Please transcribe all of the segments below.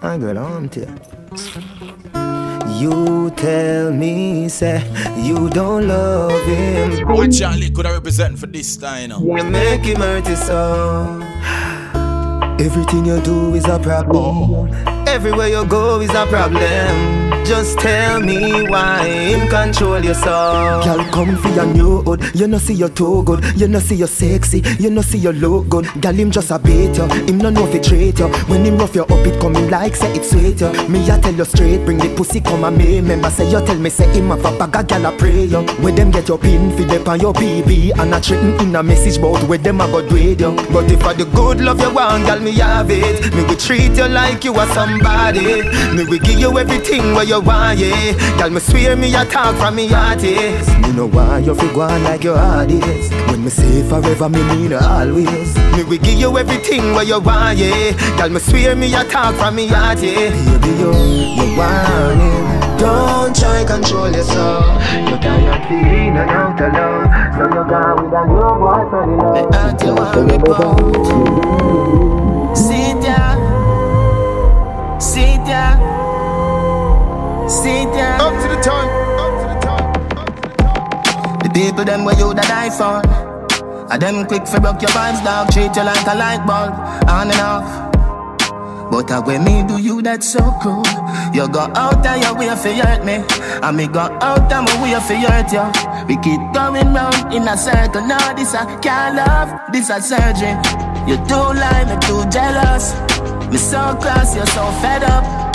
I got on to you tell me, say, you don't love him. What Charlie could I represent for this time? You, you make him hurt his soul. Everything you do is a problem. Oh. Everywhere you go is a problem. Just tell me why him control your soul. Girl, come for your new hood. You know see you too good. You know see you sexy. You know see you look good. Girl, him just a bait you. Him no know he treat you. When him rough you up, it coming like say it sweet you. Me I tell you straight, bring the pussy come and me. Remember say you tell me say him have a bag of gal a pray you. Where them get your pin fi dep on your BB and a threaten in a message bout where them a go do you. But if I the good love you want, girl, me have it. Me will treat you like you are somebody. Me will give you everything where you you want, yeah. Girl, me swear me a talk from me heart, yes. Me know why you feel go like your heart is. When me say forever, me mean always. Me will give you everything what you want, yeah. Girl, me swear me a talk from me heart, yeah. Baby, you, you want it. Don't try control yourself. You're tired feeling and out of love. So you got with a new boyfriend in love. Me ask you we bout. Sit down. Sit down. Up to the time. Up to the time. The people them where you that die for. And them quick for broke your vibes, dog. Treat you like a light bulb, on and off. But uh, when me do you, that's so cool. You go out of your way for hurt me. And me go out of my way for hurt you. We keep going round in a circle. Now this a can't love, this a surgery. You too lie, me too jealous. Me so close, you're so fed up.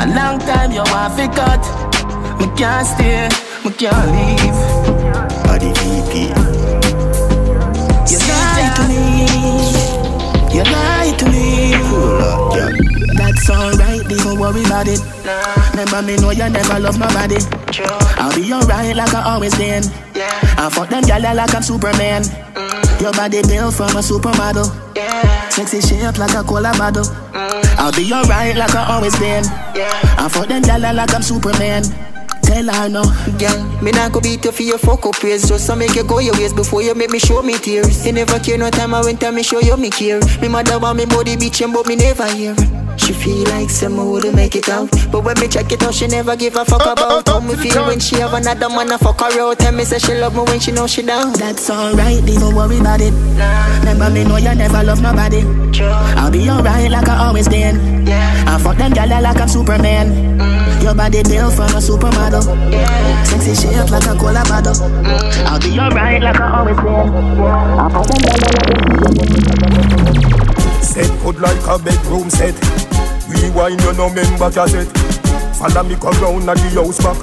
A long time you want to cut. Me can't stay, me can't leave. Body VP. You lie to me. You lie to me. That's alright, don't worry about it. Remember me know you never love my body. I'll be alright like I always been. Yeah. I fuck them gyal like I'm Superman. Mm. Your body built from a supermodel. Sexy shape like a cola bottle. Mm. I'll be alright like I always been. Yeah. I fuck them gyal like I'm Superman. Tell her no, girl. Me not go beat you for your fuck up ways. Just to make you go your ways before you make me show me tears. You never care no time I went time me show you me care. Me mother want me body bitchin' but me never hear. She feel like someone would make it out. But when me check it out, she never give a fuck about how me feel when she have another man a fuck her out. Tell me say she love me when she know she down. That's alright, don't worry about it. Remember me know you never love nobody. I'll be alright like I always been. Yeah. I fuck them gyal like I'm Superman. Mm. Your body built from a supermodel. Yeah. Sexy shape like a cola bottle. Mm. I'll be alright like I always been. Yeah. I fuck them gyal like I'm Superman. Set good like a bedroom set. Rewind you no member cassette. Follow me come round at the house back.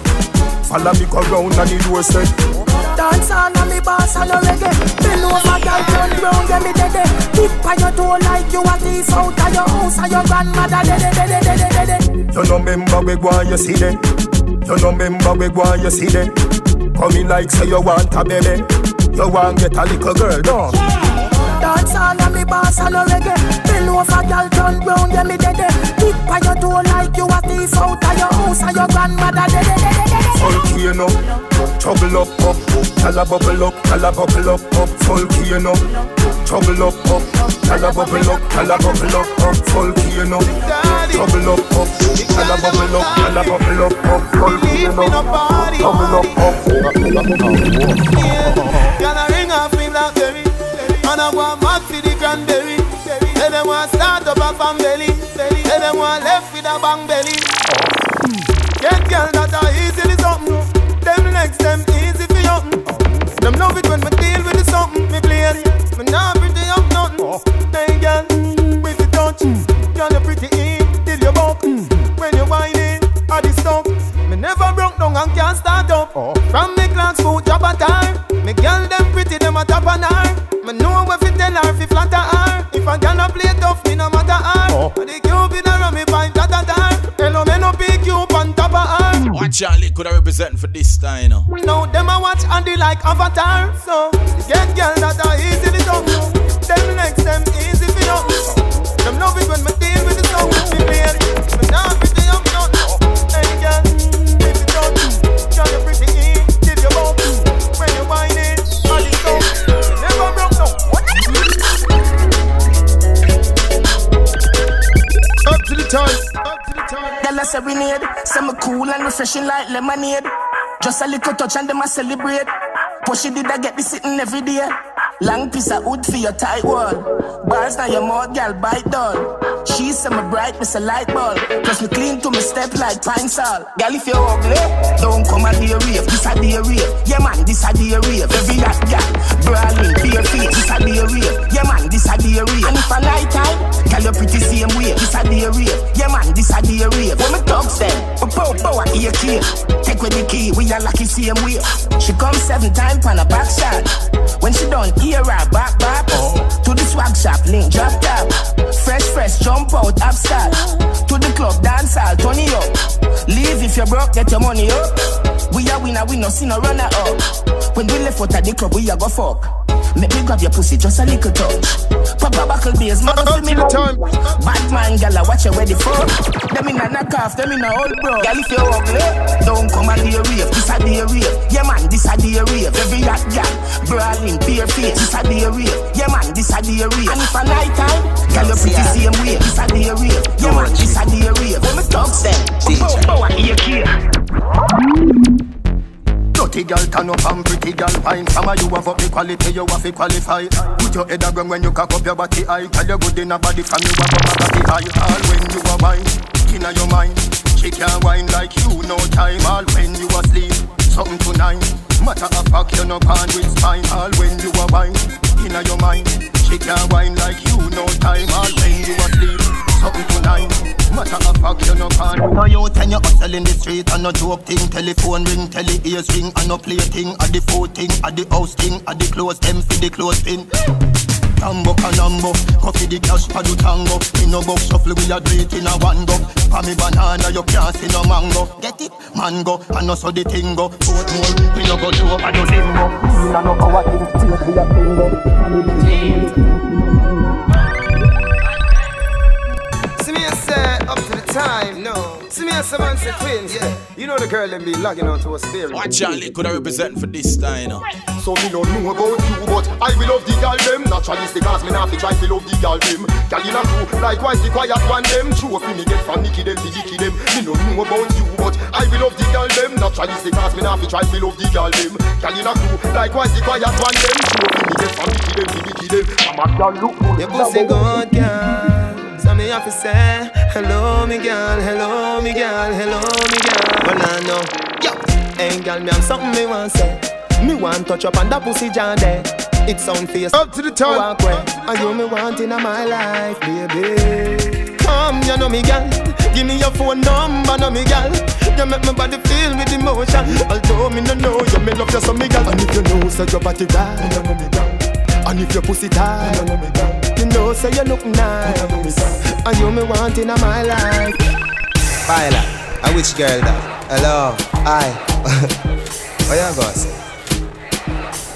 Follow me come round at the doorstep. Dance on a me boss and a reggae Bend over girl turn round get me dead Tip on your toe like you a thief out of your house And your grandmother dead dead dead dead dead You no member we go and you see them You no member we go and you see them Coming like say you want a baby You want get a little girl no yeah. Dance all and me boss and no reggae. Bend over girl turn round yeah me dead Tip on your toe like you a thief out of your house And your grandmother dead Volcano, trouble up up. Tell a bubble up, tell a bubble up up. Volcano, trouble up up. Tell a bubble up, tell a bubble up up. Volcano, trouble up up. Tell a bubble up, tell a bubble up up. Volcano, trouble up up. Gonna ring off me blackberry. And I them want left with a bang belly. Get girl that are easily something. Them legs them easy for something. Them love it when me deal with the something. Me play me not pretty up nothing. Hey girl, with the touch, girl you pretty in till you buck. When you whining, I the stuff. Me never broke down and can't start up. From me clocks foot job a time. Me girl them pretty them a top and her. Charlie could I represent for this time, you know? Now them a watch and they like Avatar. So get girl that are easy to talk. Them next them easy for you. A serenade. Say me cool and refreshing like lemonade. Just a little touch and them a celebrate. Pushy did I get this sitting every day. Long piece of wood for your tight wall. Bars now your mouth, gal bite doll. She say me bright, miss a light bulb. Plus me clean to me step like pine salt. Gal if you ugly, don't come a day rave. This a day rave. Yeah man, this a day rave. Every hot gal, brawling, bare feet. This a day rave. Yeah man, this a day rave. And if a night time, gal you pretty same way. This a day rave. Yeah man, this a day rave. When me talk them, we pow pow a ear key. Take with the key, we are lucky same way. She come seven times on a back shot. When she done Hear her back back oh. to the swag shop, link drop top. Fresh, fresh, jump out, upstart. To the club, dance all, turn it up. Leave if you're broke, get your money up. We are winner, we no see no runner up. When we left out at the club, we a go fuck. Make me grab your pussy just a little touch. Papa buckle beers, mother see me time. Batman, gal, I watch you ready for. Them in a knock off, them in a old bro. Gal, if you're ugly, don't come and a rave. This a day rave. Yeah man, this a day rave. Every hot gal, brawling, bare face. This a day rave. Yeah man, this a day rave. And if a night time, gal, you pretty same way. This a day rave. Yeah man, this a day rave. When me talk them, bow, bow, I hear Dirty girl turn up and pretty girl fine. Some of you have up the quality, you have to qualify. Put your head around when you cock up your body high. Tell you good in a body from you have up a body high. All when you are wine, inna your mind. She can't wine like you, no time. All when you asleep, something tonight. Matter of fact, you no pan with spine. All when you are wine, inna your mind. She can't wine like you, no time. All when you asleep, something tonight. Matter of fact, you no pan. No youth and you hustle in the street and no joke thing. Telephone ring, tele ears ring, and no play thing. At the food thing, at the house thing, at the clothes them for the clothes pin. Tambo canambo, coffee the cash for the tango. In no box shuffle, we a do it in a one go. For me banana, you can't see no mango. Get it, mango, and no so the thing go. Foot more, we no go to up and no limbo. We no power thing, take we a bingo. Time, no. See me as seven say twins, yeah. You know the girl them be logging on to a spirit. Watch out, could I represent for this time, you know. So me don't know about you, but I will love the girl them. Naturalistic as me not fi try to love the girl them. Girl in a crew, likewise the quiet one them. True of me get from Nicky them, the Dicky them. Me don't know about you, but I will love the girl them. Naturalistic as me not fi try to love the girl them. Girl in a crew, likewise the quiet one them. True of me get from Nicky them, the Dicky them. I'm a girl look good. Your pussy good, girl. So me have to say, hello me girl, hello me girl, hello me girl. Well I know, yo, hey girl, me have something me want to say. Me want touch up on that pussy jar there. It's sound face up to the top. Walk way, and you me want in my life, baby. Come, you know me girl. Give me your phone number, know me girl. You make my body feel with emotion. Although me no know you, me love you so me girl. And if you know, say your body right, you know me girl. And if your pussy tight, you know me girl. You know, say you look nice. And you me want in my life. Viola, a which girl that? Hello, hi. Where you go?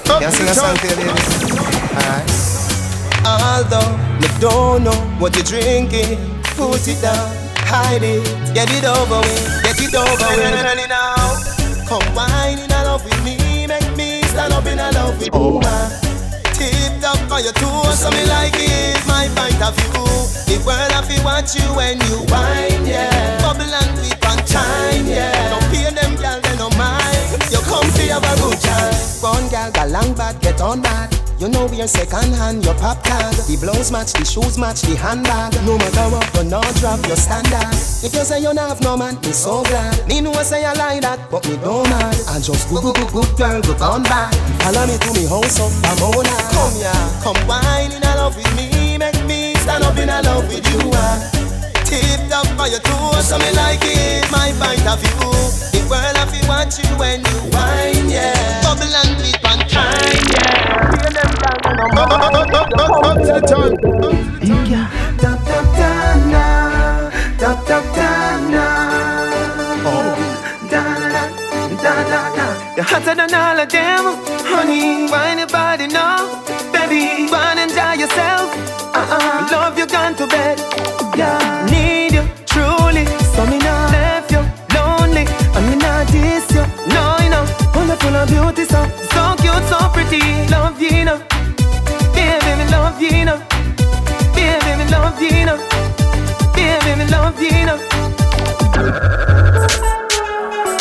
Can you sing a song your baby? Alright. Although me don't know what you're drinking, put it down, hide it, get it over with, get it over with. now. Come wine in love with me, make me stand up in love with you tip top on your toes, so me like it. My point of view, the world have to watch you when you whine, yeah. Bubble and flip and chime, yeah. Don't pay them girl. You come for have a good time. One girl got long bad, get on bad. You know we are second hand, your pop tag. The blouse match, the shoes match, the handbag. No matter what, you not drop your standard. If you say you not have no man, me so glad. Me know say I like that, but me don't mad. I just good, good, good, good girl, go on back. Follow me to me house up, I'm on Come here, come wine in love with me, make me stand up in a love with you. Uh. Tip top by your toes, so me like it. My point of the world watch you when you wine, yeah. Bubble and flip and time, yeah. Up, up, up, up, up, up to the time. Yeah. Da da da na, da da da na. Da da da da da. You're hotter than all of them, honey. Why anybody know, baby? Go and enjoy yourself. Uh-uh. Love you gone to bed. you enough. Love you enough. Love you enough.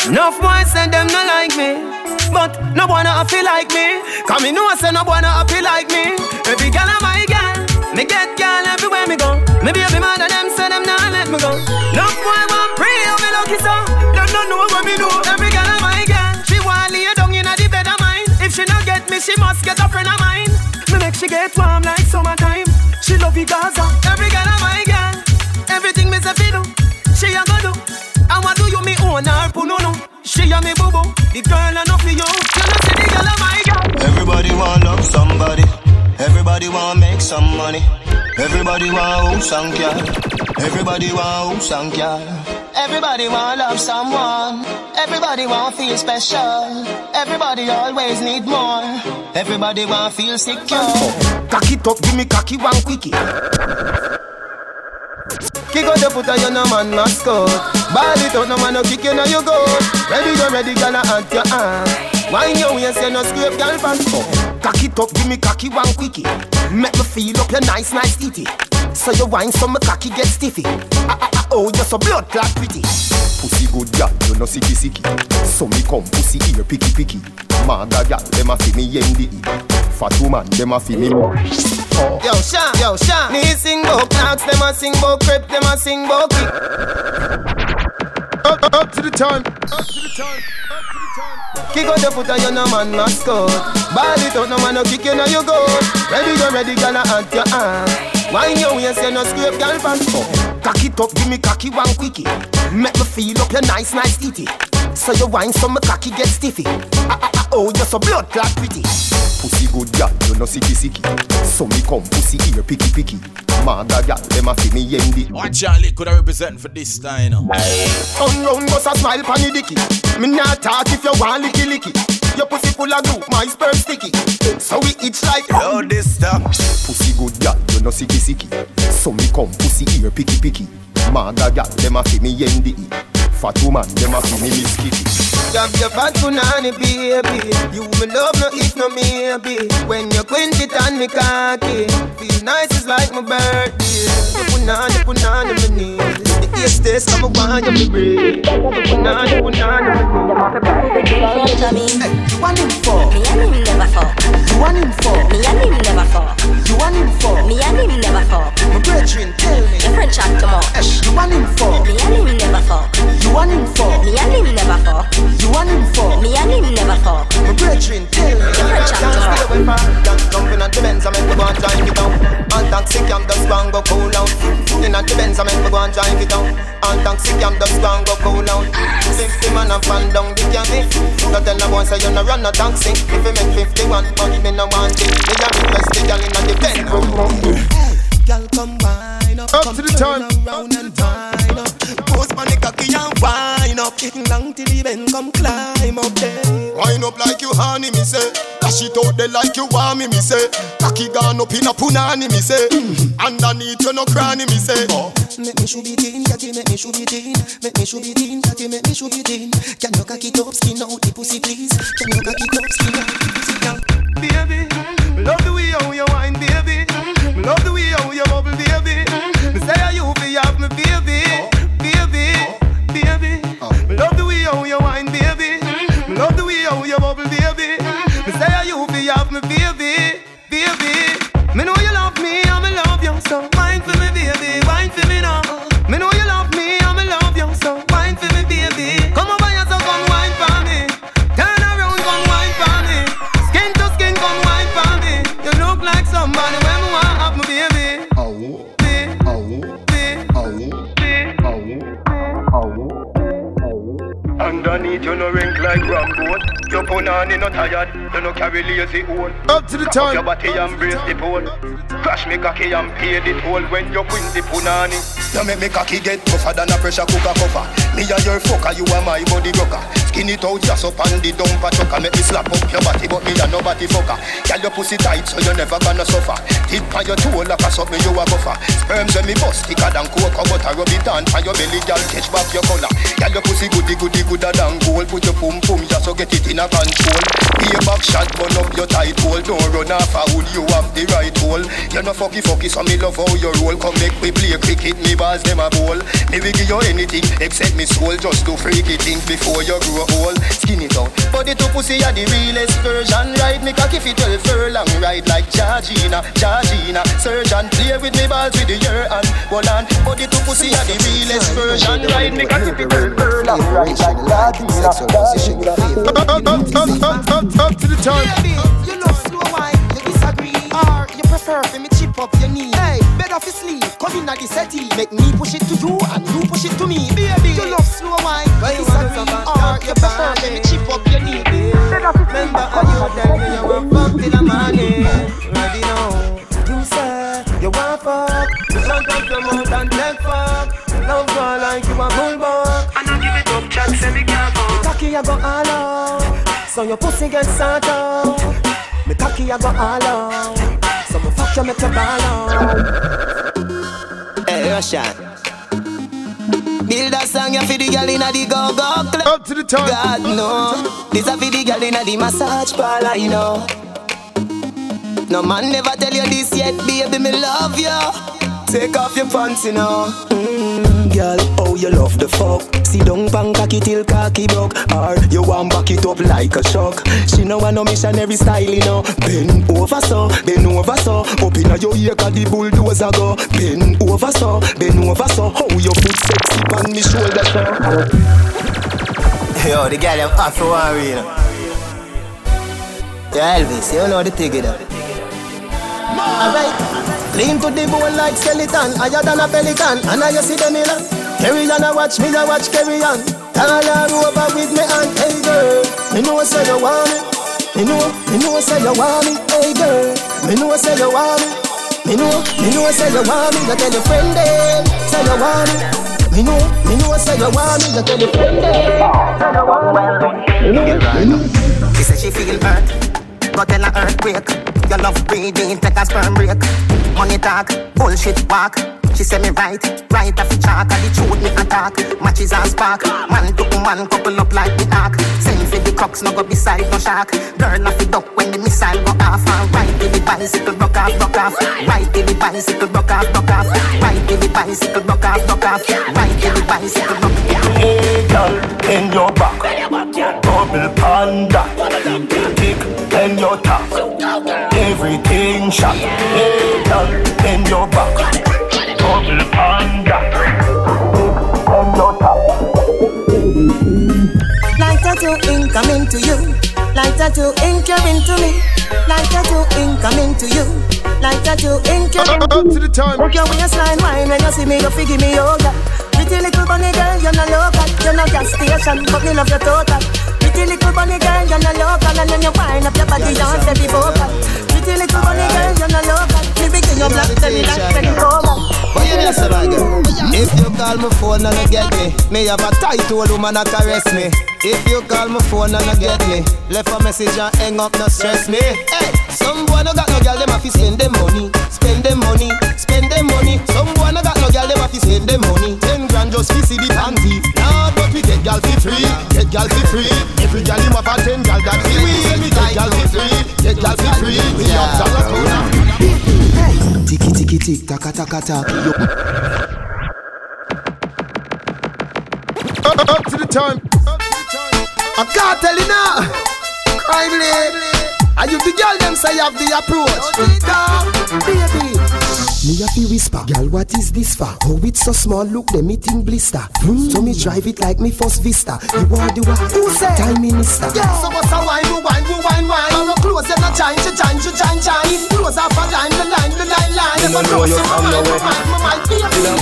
Enough boys them not like me, but no one happy like me. Come in, say no one happy like me. Every girl I my girl, me get girl everywhere me go. Me baby man and them say them not let me go. Enough boy want pretty, oh me lucky so. Them not know what me know. Every girl I my girl, she want lay down inna the bed of mine. If she not get me, she must get a friend of mine. Me make she get warm like Love Gaza. Every girl am my girl. Everything me say fi do. She a go do. I want do you me own her no no. She a me boo boo. The girl enough for you. You know see the girl of my girl. Everybody want love somebody. Everybody want make some money. Everybody want house and car. Everybody want house and car. Everybody want love someone. Everybody want feel special. Everybody always need more. Everybody want feel secure. Cocky top, give me cocky one quickie. Kick out the foot of your no man mascot. Ball it out, no man no kick you now you go. Ready go ready, gonna at your hand. Wine your waist, you no scrape, girl pants. Cocky top, give me cocky one quickie. Make me feel up your nice, nice titty. So you wine, so my cocky get stiffy. Ah, ah, ah, oh, you're so blood clot pretty. Pussy good gal, you no sicky sicky. So me come pussy ear picky picky. Maga gal, dem a fi me yendi. Fat woman, dem a fi me more. Oh. Yo, Sha, yo, Sha. Me sing bout knocks, them a sing bout crep, them a sing bout kick. Up, up, up to the time. Up to the time. Up to the time. Kick out the foot of your no man mascot. Ball it out, no man no kick you now you go. Ready go ready, gonna at your hand. Wine your waist, you no scrape, girl pants. Cock it up, give me cocky one quickie. Make me feel up your nice, nice titty. So you wine, so my cocky get stiffy. Ah, ah, ah, oh, you're so blood clot pretty. Pussy good gal, you no sicky sicky. So me come pussy ear picky picky. Maga gal, dem a fi me yendi. Watch out, could I represent for this time, you know? Turn round, bust a smile pon the dicky. Me not talk if you want licky licky. Your pussy full of glue, my sperm sticky. So we itch like Yo, this stuff. Pussy good gal, you no sicky sicky. So me come pussy ear picky picky. Maga gal, dem a fi me yendi. Fat woman, dem a fi me miss kitty. Jab your fat punani baby You me love no if no maybe When you quint it on me cocky Feel nice it's like my birthday You punani punani me knees The east days come on you me breathe You punani punani me knees You want him for Me and him never fuck. You want him for Me and him never fuck. You want him for Me and him never fuck. My brethren tell me Your friend chat too taxi cam just go and go cool out In at the Benz I make me go and drive it down. All taxi cam just go and go cool out Fifty man a fan down the cabin No tell no boy say you no run no taxi If you make fifty one but me no want it Me a request the girl in the Benz Girl come wine up. Up come to the turn time. around and wine up. Post on the cocky and wine up. Long till the bend come climb up. There Wind up like you honey, me say. Dash it out there like you want me, me say. Cocky gone up in a punani, me say. Mm-hmm. Underneath you no cranny, me say. Oh. Make me shoot it in, catty, make me shoot it in Make me shoot it in, catty, make me shoot it in Can you cock it up, skin out the pussy please Can you cock it up, skin out the pussy girl Baby, me love the way how you wine, baby Me love the way how you bubble, Way how you bubble, baby no tired, you no carry lazy own. Up to the Up time. your body and brace the pole. Crash me cocky and pay the toll when you win the punani. You make me cocky get tougher than a pressure cooker cover. Me and your fucker, you are my body rocker. Skin it out just up on the dumper chucker. Make me slap up your body, but me a nobody fucker. Girl, your pussy tight, so you never gonna suffer. Tip on your toe like a something you a buffer. Sperms when me bust thicker than coke or butter. Rub it on on your belly, girl, catch back your collar. Girl, your pussy goody goody gooder than gold. Put your pum pum just so get it in a control. Be a back shot, burn up your tight hole. Don't run off a hood, you have the right hole. You're no fucky fucky, so me love how you roll. Come make we play cricket, me balls them a bowl. Me will give you anything except me soul. Just to freaky things before you grow old. Skin it out. Body to pussy are the realest version. Ride me cocky fit 12 furlong. Ride like Georgina, Georgina. Surgeon play with me balls with the year and hold on. Body to pussy are the realest version. Ride me cocky fit 12 furlong. Ride like Georgina, Georgina. Up, up, up, up, up, up to the top. Baby, you love Or you for me chip up your knee. Hey, better fi sleep, come in at the settee Make me push it to you and you push it to me Baby, you love slow wine, you disagree Or you prefer for me chip up your knee Better fi sleep, Remember how you tell me you want fuck till the morning Ready now. You say you want fuck. You want up your mouth and take fuck. Love go like you a bulldog And I give it up chat say me can't fuck Cocky I go all out. So your pussy get sort out Me cocky I go all out So me fuck you make you ball out Hey Russian Build a song you for the girl inna the go-go club Up to the top. God no, this a for the girl inna the massage parlor, you know. No man never tell you this yet, baby, me love you. Take off your pants, you know. Mm, girl, oh you love the fuck. Sit down pan cocky till cocky broke, or you want back it up like a shock. She know want no missionary style, you know. Bend over so, bend over so. Up inna your ear 'cause the bulldozer go. Bend over so, bend over so. How your foot sexy on me shoulder so. Yo, the girl them Afro one you know. Yeah, Elvis, you know the you know. Alright, lean to the bone like skeleton, higher than a pelican, and now you see the mirror. Carry on, I watch me, I watch carry on. Tell her over with me and hey girl, me know say you want me. Me know, me know say you want me, hey girl. Me know say you want me. Me know, me know say you want me. You tell your friend them, say you want me. Me know, me know say you want me. You tell your friend them, say you want me. Me know, me know. She said she feel hurt, go tell her earthquake. Your love breathing, take a sperm break. Money talk, bullshit walk. She say me right, right off the chalk. And the truth me attack, matches and spark. Man to man couple up like the ark. Send for the crooks, no go beside no shark. Girl off the duck when the missile go off. And right to the bicycle, broke off, broke off. Right to the bicycle, broke off, broke off. Right to the bicycle, broke off, broke off. Right to the bicycle, broke off. Hey girl, in your back, double panda, tick in your top, everything shot. Hey girl, in your back, tick in. Like ink coming to you. Like tattoo ink you're into me. Like tattoo ink coming to you. Like tattoo ink you're Up, up to the time. Work your waistline wine when you see me, you figure me oh, yoga. Pretty little bunny girl, you're not local. You're not gas station, but me love your total. Pretty little bunny girl, you're not local. And when you wind up your body, say be vocal. Pretty little bunny girl, you're not local. Me begin your black, tell me that, me coma. What you my girl? If you call my phone and you get me, me have a tight old woman that caress me. If you call my phone and you get me, left a message and hang up, no stress me. Hey, some boy no got no girl, them have to spend them money, spend them money, spend them money. Some boy no got no girl, them have to spend them money. Ten grand just to see the panty. Nah, but we get girl for free, get girl for free. Every girl him have a ten girl that we we. We get girl for free, get girl for free. We up to the corner. Tiki tiki tick, taka taka ta. Yo. Up, up to the time. I can't tell you now. Crime lady. And you the girl them say have the approach. Baby. Me a fi whisper, girl, what is this for? Oh, it's so small, look, them eating blister. Mm. So me drive it like me first vista. You are the one, who say? Time minister. Yeah, so what's a wine, who wine, who wine, wine? I'm no close, and a chine, to chine, to chine, chine. Close up a line, the line, the line, line. You know know you from nowhere.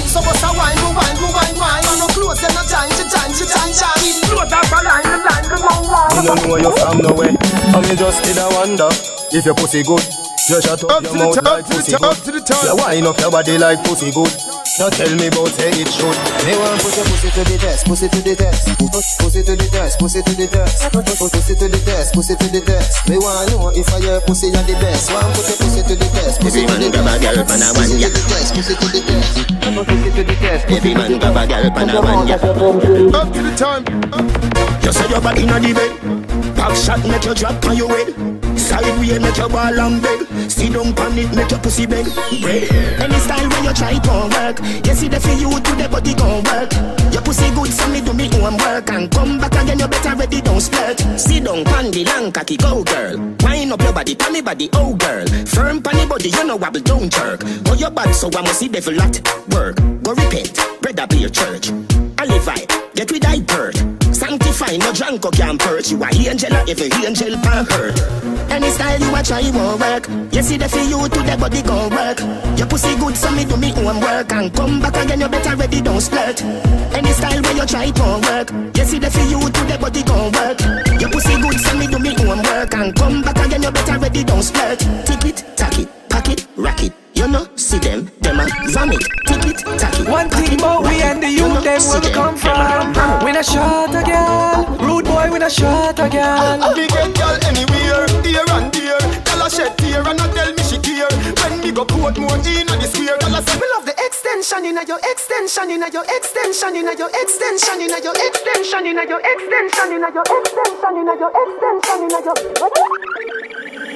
So what's a wine, who wine, who wine, wine? I'm no close, and a chine, to chine, to chine, chine. Close up a line, the line, the line, line. You don't know you from nowhere. And me just did a wonder if your pussy good. You shut up, Up your to the mouth top, like up to the pussy top, good. up to the top. You wind up your body like pussy good. Now tell me about say it should. Me want push your pussy to the test, pussy to the test, pussy to the test, pussy to the test, push pussy to the test, pussy to the test. Me want know if I your pussy are the best. Want push your pussy to the test, pussy to the test, pussy to the test, pussy to the test, pussy to the test. Every man grab a girl pan a one ya. Up to the time. You say your body inna the bed. Back shot make you drop on your head. Sideway make your ball and beg. Sit down pan it, make your pussy beg. Bread. Any style where you try it won't work. See the for you to the body gon' work. Your pussy good, so me do me own work and come back again. You better ready, don't splurt. Sit down pan the long cocky go girl. Wind up your body, pan me body, oh girl. Firm pan body, you know wobble, don't jerk. Oh your bad, so I must see devil at work. Go repent, brother be your church. I live right, get rid of bird. Sanctify, no drunk or can perch. You a angel, or every angel can hurt. Any style you a try won't work. You see the for you to the body gon' work. Your pussy good, so me do me own work and come back again. You better ready, don't splurt. Any style where you try won't work. You see the for you to the body gon' work. Your pussy good, so me do me own work and come back again. You better ready, don't splurt. Tick it, tack it, pack it, rack it. You know, see them, them a vomit. Tick it, tack it. One thing about we and the youth, them where we come from. We not uh-huh. shot a girl, rude boy, uh-huh. Uh-huh. we not shot a girl. Me get girl anywhere, here and there. Girl a shed tear and a tell me she care. When me go put more in the square, girl a say me love the extension inna your extension inna your extension inna your extension inna your extension inna your extension inna your extension inna your extension inna your.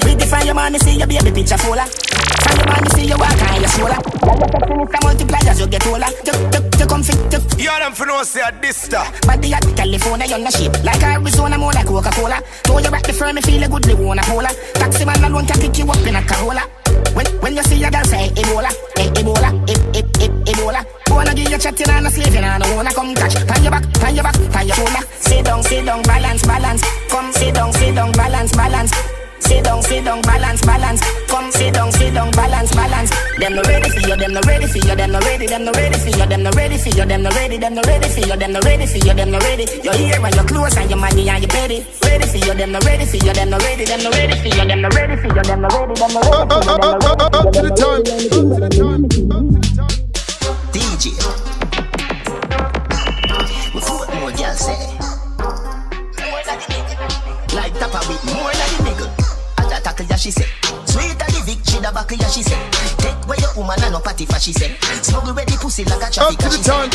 Pretty from your man, me see your baby picture fuller. From your man, me see you walk on your shoulder. Girl, your sexiness a multiply as you get older. You, you, you come fit, you. You them for no say a dista. Body at California, you're not shape Like Arizona, more like Coca-Cola. Throw you back the firm, me feel a good, they wanna hold Taxi man alone can pick you up in a Corolla. When, when you see a girl say Ebola, eh, Ebola, eh, eh, eh, Ebola. Wanna give you chatting and a slaving and I wanna come catch. Pan your back, pan your back, pan your shoulder. Sit down, sit down, balance, balance. Come sit down, sit down, balance, balance Sit down, sit down, balance, balance. Come sit down, sit down, balance, balance. Them no ready for you, them no ready for you, them no ready, them no ready for you, them no ready for you, them no ready, them no ready for you, them no ready for you, them no ready. You're here when you're close and your money and your ready. Ready for you, them no ready for you, them no ready, them no ready for you, them no ready for you, them no ready, them no ready. Up to the time, up to the time, up to the time. DJ. More girl say. Like tapa with more than the nigga that she said. Sweet the victory, the buckle, she say. Take away your woman and no party for she say. Smuggle ready pussy like a traffic, she the say. time.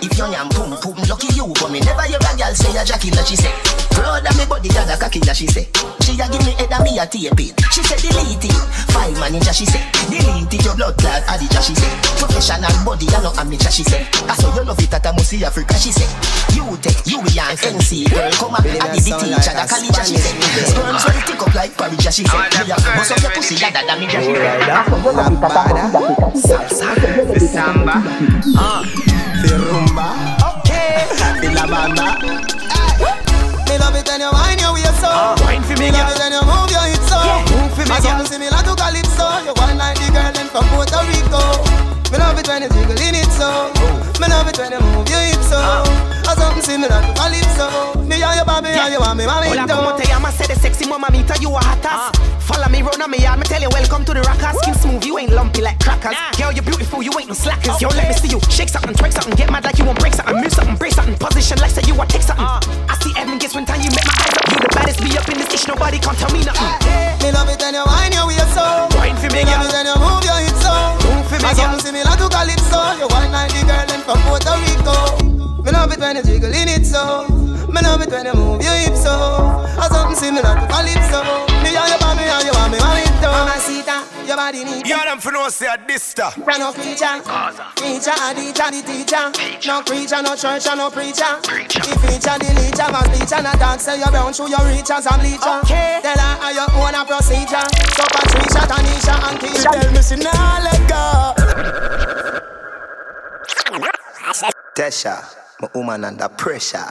If you're yam pum pum, lucky you, but me never hear a girl say a Jackie, she say. Proud of me body, that a cocky, she say. She a give me head and me a tape it. She say delete it. File manager, she say. Delete it, your blood clot, addict, she say. Professional body, I no amateur, she say. I saw you love it at a Musi Africa, she say. You take, you be an NC girl, come on, I did the teacher, the college, she say. Sperms ready tick up like porridge, she say. Me a bust up your pussy, yeah, that me, she say. Salsa, fi samba, ah, fi rumba, okay, fi la banda. Me love it when you wine your waist so. Wine for me, Me love girl. it when you move your hips so. Move for me, And girl. something similar to calypso. You wine like the girl them from Puerto Rico. Me love it when you jiggling it so. Me love it when you move your hips so. And something similar to calypso. Me and your baby and you want me mommy Hola, como te llamas? Say the sexy mamita, you a hot ass. Ah. Follow me round on me yard, me tell you welcome to the rockers. Skin smooth, you ain't lumpy like crackers. Girl, you're beautiful, you ain't no slackers. Oh, Yo, let me see you shake something, twerk something, get mad like you want break something, move something, break something, position like say you want take something. Ah. I see Evan gets when time you make my eyes up. You the baddest, be up in this ish, nobody can't tell me nothing. Me love it when you wine your waist so. Wine for me, Me love it when you move your hips so. Move for me, And girl. something similar to calypso. You wine like the girl them from Puerto Rico. Me love it when you jiggling it so. Me love it when you move your hips so. And something similar to calypso. Me and your baby and you want me mommy too. Mamacita, your body need You them for no say a dista. You're no creature, creature, a teacher, the teacher. No creature, no church, no preacher. The feature, the leacher, man bleacher, no dog say you brown through your reach as a bleacher. Okay. Tell her how you own a procedure. So Patricia, Tanisha, and Keisha. Tell me she nah let go. Tesha, my woman under pressure.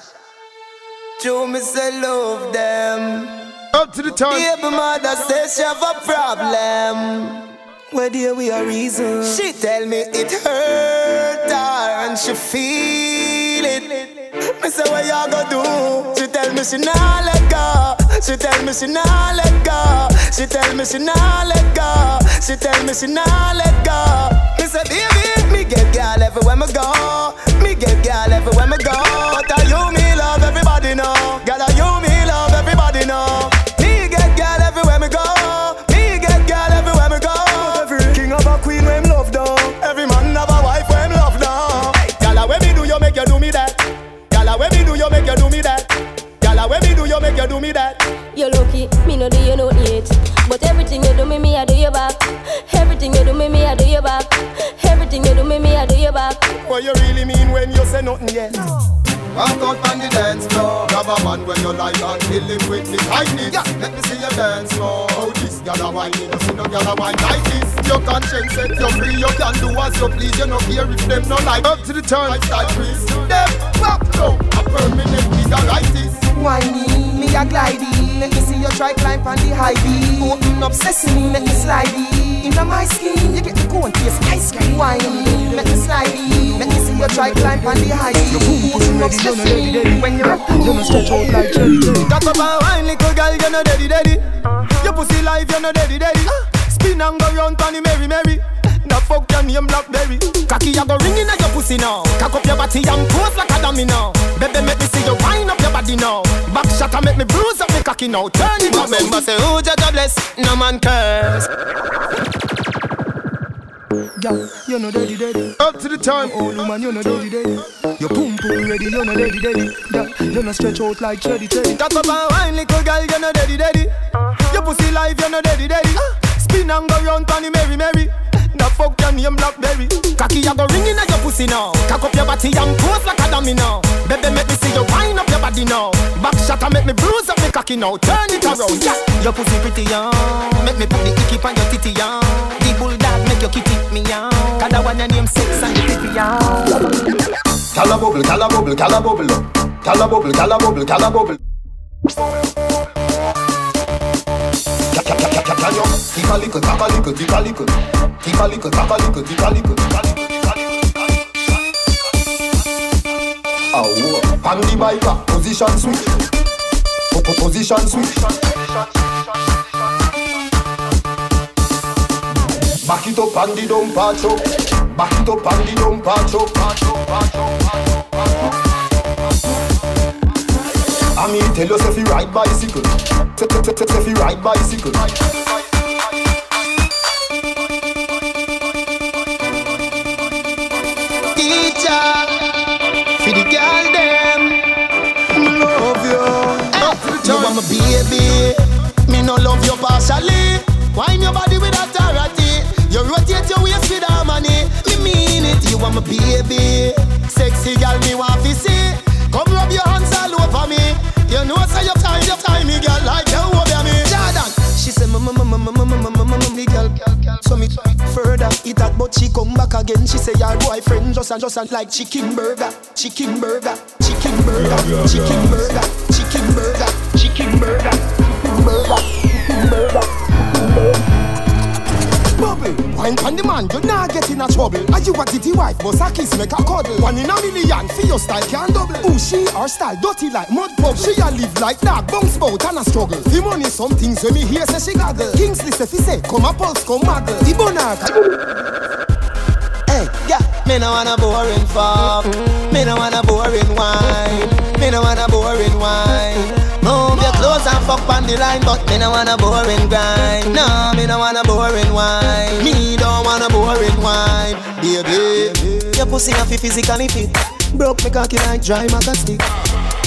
Joe me say love them. Up to the time. Baby mother says she have a problem. Where dear we a reason? She tell me it hurt her and she feel it. Me say what you go do? Tell me she nah let go. She tell me she nah let go. She tell me she nah let go. She tell me she nah let go. Me say baby, me get girl everywhere me go. Me get girl everywhere me go. Are you me no do you no yet. But everything you do me, me I do you back. Everything you do me, me I do you back. Everything you do me, me I do you back. What you really mean when you say nothing yet? Walk out on the dance floor Grab a man when you like and kill him with the kindness yeah. Let me see you dance floor How this gal a whine You see no gal a whine like this. Your conscience set you free You can do as you please You no care if them no like. Up to the turn. Lifestyle freeze Them pop down A permanent figure like this. Whiny, me? A glidey Let me see you try climb on the high beam Open up sesame, make me slidey Inna my skin, you get the cone taste ice cream. Whiny, make me slidey Let me see you try climb on the high beam Open up sesame. When you're You no stretch out like jelly jelly. Cock up and wine, little girl, you no daddy daddy. Uh-huh. Pussy life, you no daddy daddy. Spin and go round, panny merry merry. Now fuck your name Blackberry. Cocky, you go ringing at your pussy now. Cock up your body and pose like a dummy. Baby, make me see you wind up your body now. Back shot and make me bruise up the cocky now. Turn it up. Remember say who judge a bless No man curse Girl, you no daddy daddy. Up to the time. Oh, Old woman, you no daddy daddy. Your pum pum ready, you no daddy daddy. Girl, you no stretch out like jelly Teddy. Cock up and wine, little girl, you no daddy daddy. Your pussy life, you no daddy daddy. Spin and go round, panny Mary merry. Now fuck your name Blackberry. Cocky, you go ringing at your pussy now. Cock up your body and pose like a dummy now. Baby, make me see you wind up your body now. Back shot and make me bruise up the cocky now. Turn it around, yeah. Your pussy pretty young. Make me put the icky on your titty young. The bulldog make your kitty me young. Cause I want your name six and. Cala bubble, bubble, bubble bubble, bubble, bubble. Tip a little, tap a little, tip a little, tip a little, tap a little, tip a little. Oh, on the biker, position switch, Po- po- position switch. Back it up on the dumper truck, back it up on the dumper truck. I mean, tell if you ride bicycle. T- t- t- t- If you ride bicycle. Teacher, for the girl them, love you. You are my baby, me no love you partially. Wine your harmony. Me mean it. You are my baby, sexy girl me want to see. Come rub your hands all over me. You know say your time, your time, me girl like you over me. Jordan, she say, mama, mama, mama, mama, mama, me girl. So me further eat that, but she come back again. She say your boyfriend just and just and like chicken burger, chicken burger, chicken burger, chicken burger, chicken burger, chicken burger, chicken burger, chicken burger. Wine on the man, you not get in a trouble. Are you a titty wife, but a kiss make a cuddle. One in a million, for your style can double. Ooh, she her style dirty like mud bubble. She a live like dog, bounce bout and a struggle. The money, some things when me hear say she gaggle. Kingsley say fi say, come a pulse, come muggle. The bonar. Hey, yeah, me no want a boring fuck. Me no want a boring wine. Me no want a boring wine. Fuck on the line, but me no want a boring grind. No, me no want a boring wine. Me don't want a boring wine, baby. Your pussy have to physically fit. Broke me cocky like dry maca stick.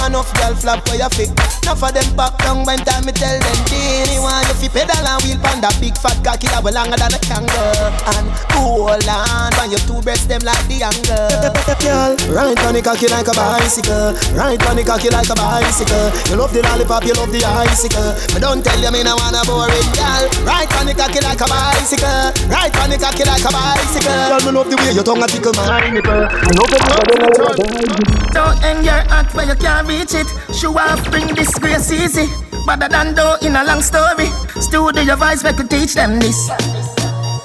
Enough girl flap for your feet. Enough of them pop down when time me tell them Dini want you fi pedal and wheel that big fat cocky that way longer than a kangaroo And hold on, on your two breasts them like the angle. Girl, ride on the cocky like a bicycle. Ride on the cocky like a bicycle. You love the lollipop, you love the icicle. Me don't tell you me no wanna boring girl. Ride on the cocky like a bicycle. Ride on the cocky like a bicycle. Girl, me love the way your tongue a tickle my nipple. Me love it Don't hang your hat where you can't reach it. Show off, bring disgrace easy. Better than though in a long story. still Studio voice, we could teach them this.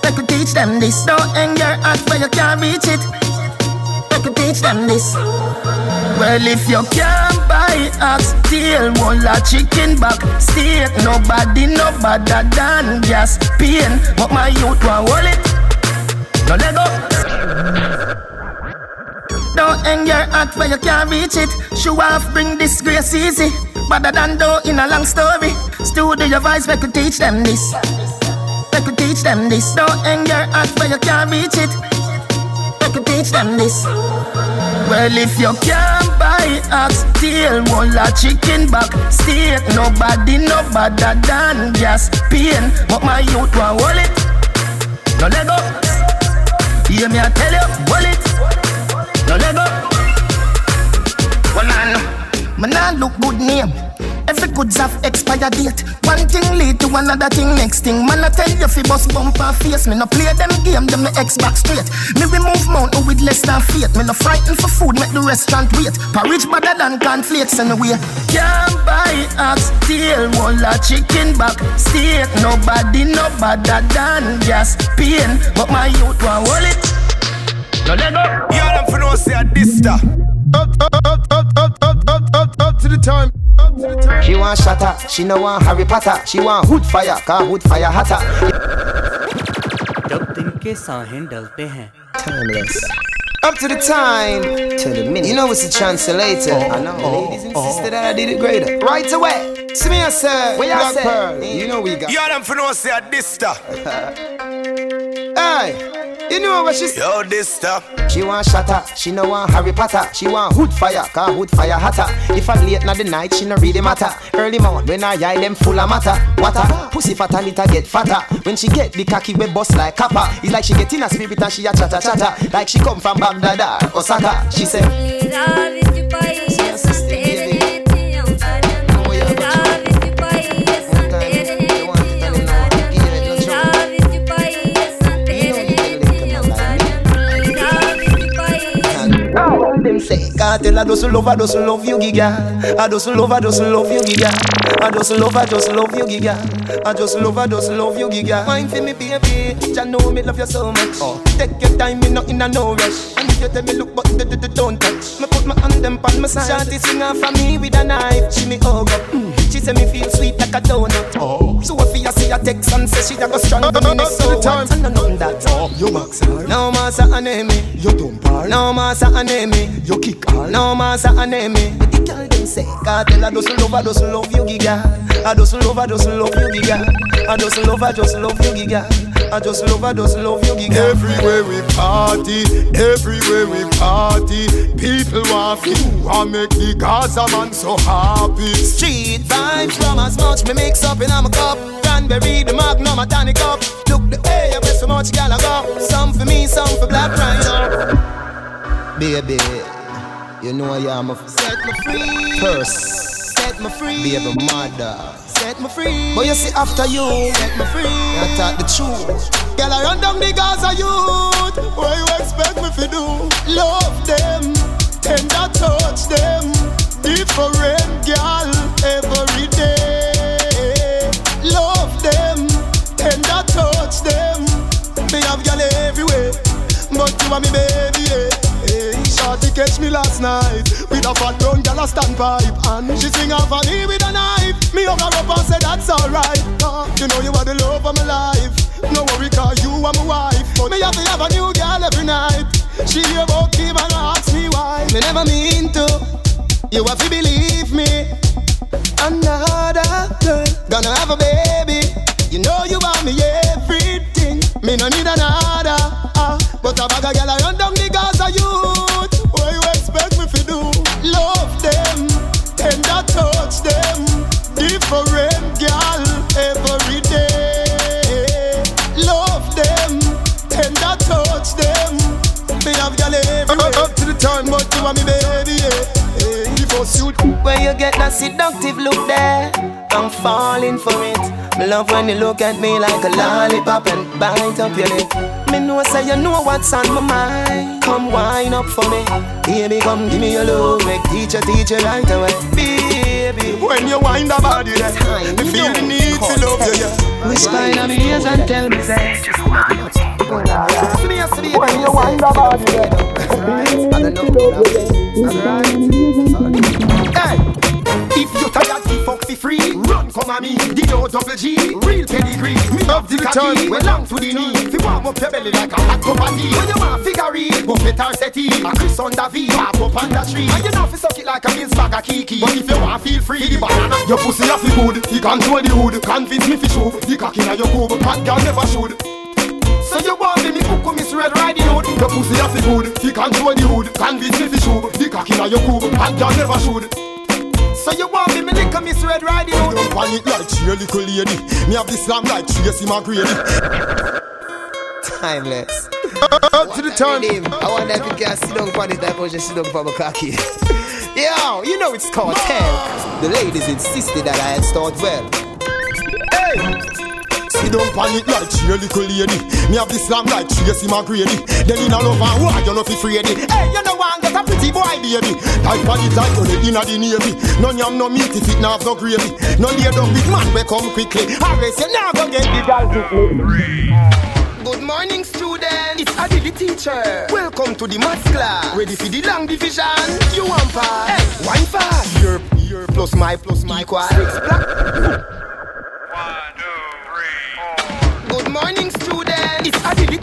We could teach them this. Don't hang your hat where you can't reach it. We could teach them this. Well, if you can't buy ox tail, one la chicken back steak. Nobody, no better than gas pain. But my youth want hold it. No let go. Don't hang your hat where you can't reach it. Show off, bring disgrace easy. Better than though in a long story. Studio voice, we could teach them this. We could teach them this. Don't hang your hat where you can't reach it. We could teach them this. Well, if you can't buy ox tail, wall a chicken back steak. Nobody no better than gas pain, but my youth want it. No let go. Hear me, I tell you, it. No let. Well, man, man, I look good name. Every goods have expired date. One thing lead to another thing, next thing. Man, I tell you, fi bust bumper face. Me no play them game, them me X back straight. Me remove mountain with less than faith. Me no frightened for food, make the restaurant wait. Porridge better than cornflakes anyway. Can't buy ox tail, wall a chicken back steak. Nobody no better than gas pain, but my youth want hold it. No let go. Y'all them for no say a dista. Up, up, up, up, up, up, up, up, up to the time. Up to the time. She want shatter, she no want Harry Potter. She want hood fire, car hood fire hotter. जब दिन के साहें डलते हैं Timeless. Up to the time, to the minute. You know it's a translator. I know, ladies insisted that I did it greater. Right away. See me, I said, Where y'all Black say? Pearl. You know we got. Y'all them for no say a dista. Hey, you know what she said? Yo, dista. She want shatter, she no want Harry Potter. She want hood fire, car hood fire hotter. If I'm late na the night, she no really matter. Early morning when I eye them full of matter. Water, pussy fat and it a get fatter. When she get the cocky we bust like copper. It's like she get in a spirit and she a chatter chatter. Like she come from Baghdad or Osaka. She say. Them say, Kartel, I just love, I just love you, giga. I just love, I just love you, giga. I just love, I just love you, giga. I just love, I just love you, giga. Wine for me, baby. Jah know me love you so much. Oh, take your time, me not in a no rush. And if you tell me look, but d- d- don't touch. Me put my hand them on my side. Shawty sing off for me with a knife. She me hug up. Mm. She say me feel sweet like a donut. Oh. So if you see a text and say she a go strong, me next so what? And I know that. Oh, you box hard. No massa enemy. You dump hard. No massa enemy. You kick hard. No massa enemy. But the girl them say, Kartel I just love, I just love you, giga. I just love, I just love you, giga. I just love, I just love you, giga. I just love, I just love you, giga. Everywhere we party, everywhere we party, people want you I make the Gaza man so happy. Street vibes from as much me mix up in a cup. Cranberry, the magnum, a tonic up. Look the way I so much gal I go. Some for me, some for black rhino. Baby, you know I am a set me free. First, set me free. Baby mother, set me free. But you see after you, set me free. I talk the truth. Girl, I run down the Gaza youth. What you expect me to do? Love them, tender touch them. Different girl every day. Love them, tender touch them. Me have girl everywhere, but you are me baby. Yeah. Catch me last night with a fat brown girl a standpipe and she sing off on with a knife. Me hug her up and say that's alright. Uh, you know you are the love of my life. No worry, cause you are my wife. But me have to have a new girl every night. She hear about me and ask me why. Me never mean to. You have to believe me. Another girl gonna have a baby. You know you want me everything. Me no need another. Uh, but a bag of girl I run down the Gaza youth. Touch them. Different girl get that seductive look there, I'm falling for it. Me love when you look at me like a lollipop and bite up your lip. Me know say you know what's on my mind. Come wine up for me, baby. Come give me your love, make teacher teach you right away, baby. When you wind the body, there, me feel the need to love you. Yeah. Whisper in my ears and tell me say. When you wind the body, there, Hey. If you tired, the fuck fi free. Run, come at me. The O double G, real pedigree. Me up the cocky, we long to the knee. Fi warm up your belly like a hot cup of tea. When you want figure it, go fit or settee. A Chris on the V, pop up on the tree. And you know fi suck it like a Mills bag of kiki. But if you want, feel free. The banana, your pussy a fi good. Fi control the hood. Convince me fi show. The cocky na your cube. Hot girl never should. So you want me, me cook Miss Red Riding Hood. Your pussy have to good, he control the hood. Convince me fi shoot, the cock inna your cube, and you never should. So you want me, me lick a Miss Red Riding Hood? Don't panic like she a little lady. Me have uh, the slam like Tracy McGrady. Timeless. Up to the turn. I wonder if you can sit down for it type or just sit down for my cocky. Yo, you know it's Kartel. The ladies insisted that I had started well. Hey! See don't panic like she a little lady. Me have the slam like Tracy McGrady. Then in a love and war, you know fi ready. Hey, you know one get a pretty boy baby. Like panic like you inna the navy. No yam no meat if it not have no gravy. No lay down with man we come quickly. Harris you never get the girl quickly. Good morning, students. It's Adi the teacher. Welcome to the maths class. Ready for the long division? You want pass? Hey, one fast. Your, your plus my plus my equal six black.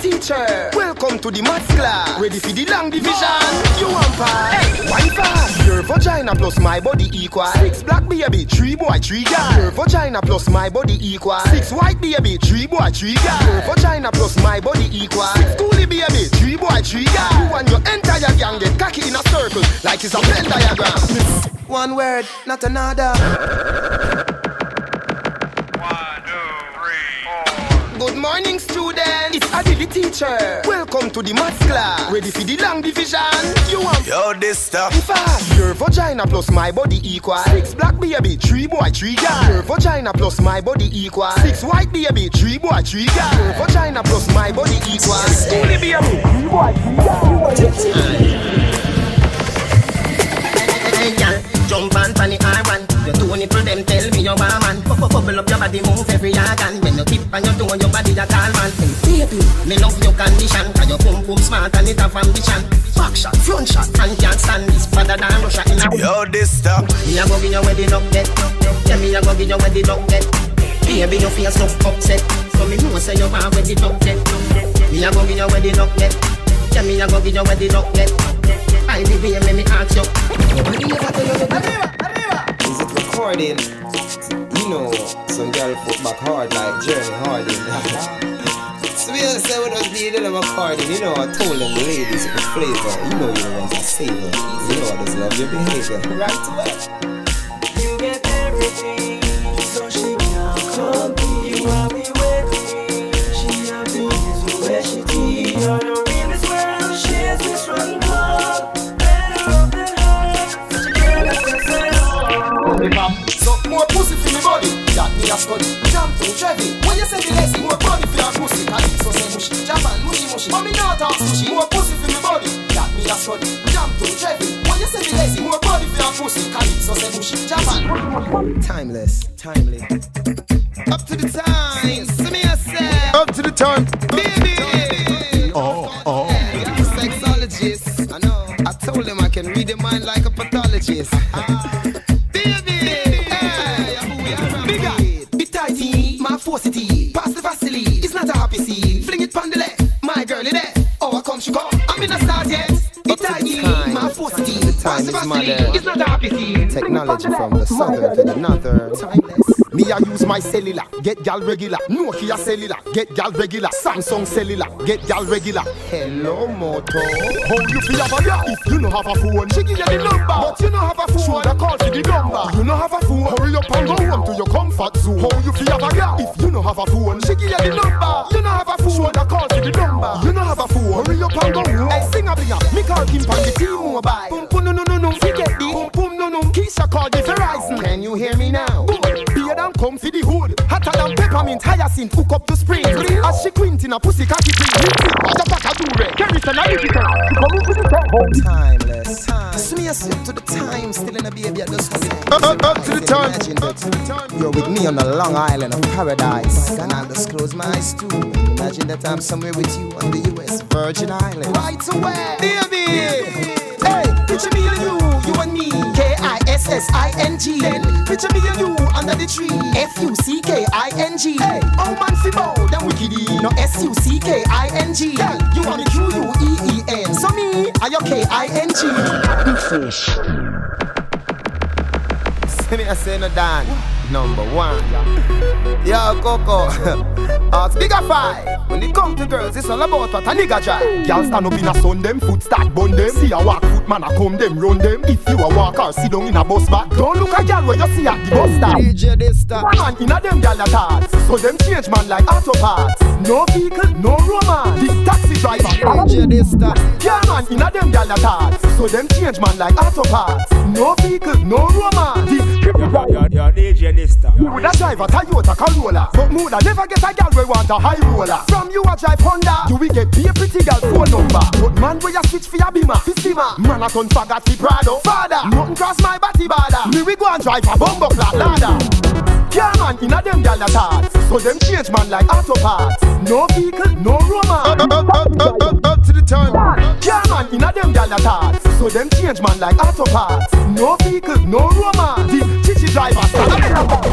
Teacher. Welcome to the maths class. Ready for the long division? You want pass? Hey, one fast. Your vagina plus my body equal six black baby, three boy, three girl. Your vagina plus my body equal six white baby, three boy, three girl. Your vagina plus my body equal six coolie baby, three boy, three girl. You and your entire gang get cocky in a circle like it's a Venn diagram. One word, not another. Morning, students. It's Adi the teacher. Welcome to the maths class. Ready for the long division? You want Yo, this stuff. fast? Your vagina plus my body equal six black baby, three boy, three girl. Your vagina plus my body equal six white baby, three boy, three girl. Your vagina plus my body equal six coolie baby, three boy, three Hey, girl, jump on funny R1. Your two nipple them tell me you're a man. Bubble bubble up your body, move every organ. When you tip and you do your body a call man. Hey, baby, me love your condition. Cause your pum pum smart and it have ambition. Back shot, front shot, and can't stand this. Better than Russia in a Yo, this stuff. Me a go give you where the dog get. Yeah, me a go give you where the dog get. Baby, you feel so upset. So me know say you want where the dog get. Me a go give you where the dog get. Yeah, me a go give you where the dog get. I be be me me ask you. Nobody ever tell Is it recording? You know, some girl put back hard like Jeremy Harding. so we don't say what us being them according. You know, I told them ladies with flavor. You know you're the ones that savor. You know I just love your behavior. Right away. You get everything, so she now come You want me with me, she to you where is this one pussy for me body, that me a study. Jump to Chevy, when you say lazy, more body for your pussy. Cause it's so say mushy, Japan mushy mushy. But me not talk mushy, more pussy for me body, that me a study. Jump to Chevy, when you say lazy, more body for your pussy. Cause it's so say mushy, Japan Timeless, timely. Up to the time, see me a say. Up to the time, baby. Oh, oh. Sexologist. I know. I told him I can read the mind like a pathologist. Ah. Come, she come. I'm in a start yet. Be tighty, my forcity. The time is mother. It's not a happy scene. Technology from the southern to the northern. Timeless. Me I use my cellular, get gal regular. Nokia cellular, get gal regular. Samsung cellular, get gal regular. Hello, Moto. How you feel have a gal if you no have a phone? She give you the number, but you no have a phone. Shoulda call for the number. You no have a phone. Hurry up and go home to your comfort zone. How you feel have a gal if you no have a phone? She give you the number. You no have a phone. Shoulda call for the number. You no have a phone. Hurry up and go home. Hey, sing a binger. Me call Kim pan the T-Mobile. Boom boom no no no no. Forget the boom boom no no. Keisha call the Verizon. Can you hear me now? Good. Than come for the hood. Hotter than peppermint, hyacinth, hook up the spring. As she quint in a pussy cocky. What the fuck I do, Ray? Carry some analytical. She come into the top. Timeless. Time. Smear to the time. Still in a baby at the school. Up, up to the time. You're with me on the long island of paradise. And I'll just close my eyes too. Imagine that I'm somewhere with you on the US Virgin Islands. Right away, baby. Hey, picture me and you, you and me. K I S S I N G. Then picture me and you under the tree. F U C K I N G. Hey, oh man, fi bow down wickedy. No S U C K I N G. Hey, you are me Q U E E N. So me, are your K I N G. See me, I say no Dan. Number one. Yo, Coco. Ask bigger five. When it come to girls, it's all about what a nigga try. Girl stand up in a sun them, foot start bun them. See a walk foot man a come them, run them. If you a walk or sit down in a bus back, don't look a girl where you see at the bus stop. DJ this stop. One man in a them girl a thoughts, so them change man like auto parts. No vehicle, no romance. This taxi driver. DJ this stop. Yeah man in a them girl a thoughts, so them change man like auto parts. No vehicle, no romance. You're, you're DJ Nista. you would a drive a Toyota Corolla But mood I never get a girl we want a high roller. From you a drive Honda You will get be a pretty girl phone number. But man where you switch for your beamer Fi simmer Man a turn faggot fi Prado Father. Nothing cross my body border. Me we go and drive a bumbo flat ladder. Yeah man, in a them gyal a thoughts. So them change man like auto parts. No vehicle, no romance. Up, up, up, up, up, up to the time. Yeah man, in a them gyal a thoughts. So them change man like auto parts no vehicle, no romance. The chichi driver, stand up.